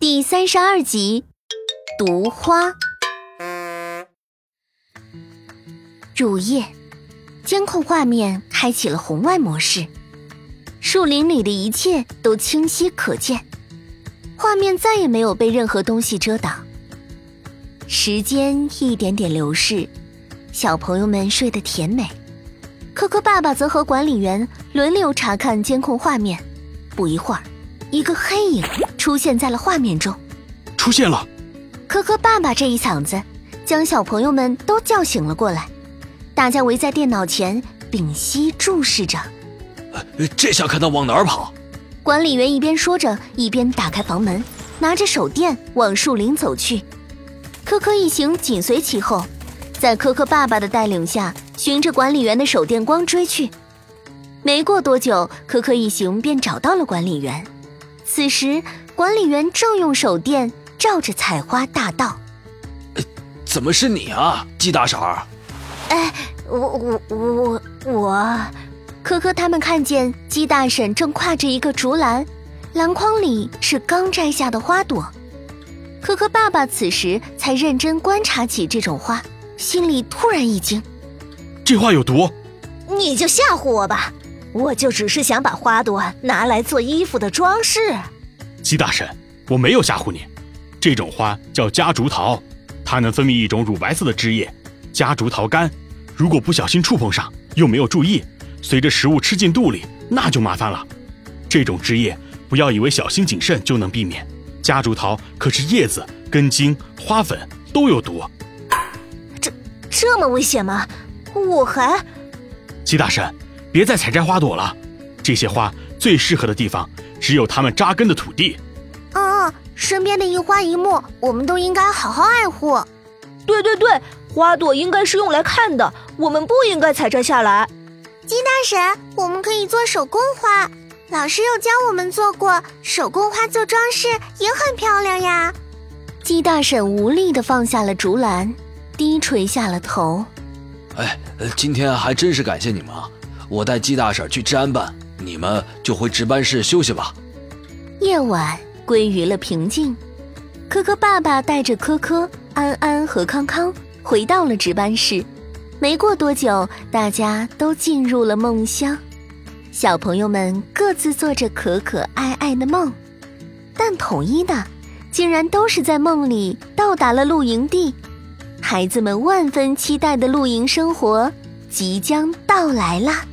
第三十二集，毒花。入夜，监控画面开启了红外模式，树林里的一切都清晰可见，画面再也没有被任何东西遮挡。时间一点点流逝，小朋友们睡得甜美，科科爸爸则和管理员轮流查看监控画面。不一会儿。一个黑影出现在了画面中，出现了。科科爸爸这一嗓子将小朋友们都叫醒了过来，大家围在电脑前屏息注视着。这下看他往哪儿跑？管理员一边说着，一边打开房门，拿着手电往树林走去。科科一行紧随其后，在科科爸爸的带领下，循着管理员的手电光追去。没过多久，科科一行便找到了管理员。此时，管理员正用手电照着采花大道。怎么是你啊，鸡大婶儿？哎，我我我我，科科他们看见鸡大婶正挎着一个竹篮，篮筐里是刚摘下的花朵。科科爸爸此时才认真观察起这种花，心里突然一惊：这花有毒？你就吓唬我吧。我就只是想把花朵拿来做衣服的装饰。鸡大婶，我没有吓唬你。这种花叫夹竹桃，它能分泌一种乳白色的汁液——夹竹桃苷。如果不小心触碰上，又没有注意，随着食物吃进肚里，那就麻烦了。这种汁液，不要以为小心谨慎就能避免。夹竹桃可是叶子、根茎、花粉都有毒。这这么危险吗？我还……鸡大婶。别再采摘花朵了，这些花最适合的地方只有他们扎根的土地。嗯，身边的一花一木，我们都应该好好爱护。对对对，花朵应该是用来看的，我们不应该采摘下来。鸡大婶，我们可以做手工花，老师又教我们做过，手工花做装饰也很漂亮呀。鸡大婶无力地放下了竹篮，低垂下了头。哎，今天还真是感谢你们啊。我带鸡大婶去治安办，你们就回值班室休息吧。夜晚归于了平静，科科爸爸带着科科、安安和康康回到了值班室。没过多久，大家都进入了梦乡，小朋友们各自做着可可爱爱的梦，但统一的，竟然都是在梦里到达了露营地。孩子们万分期待的露营生活即将到来啦！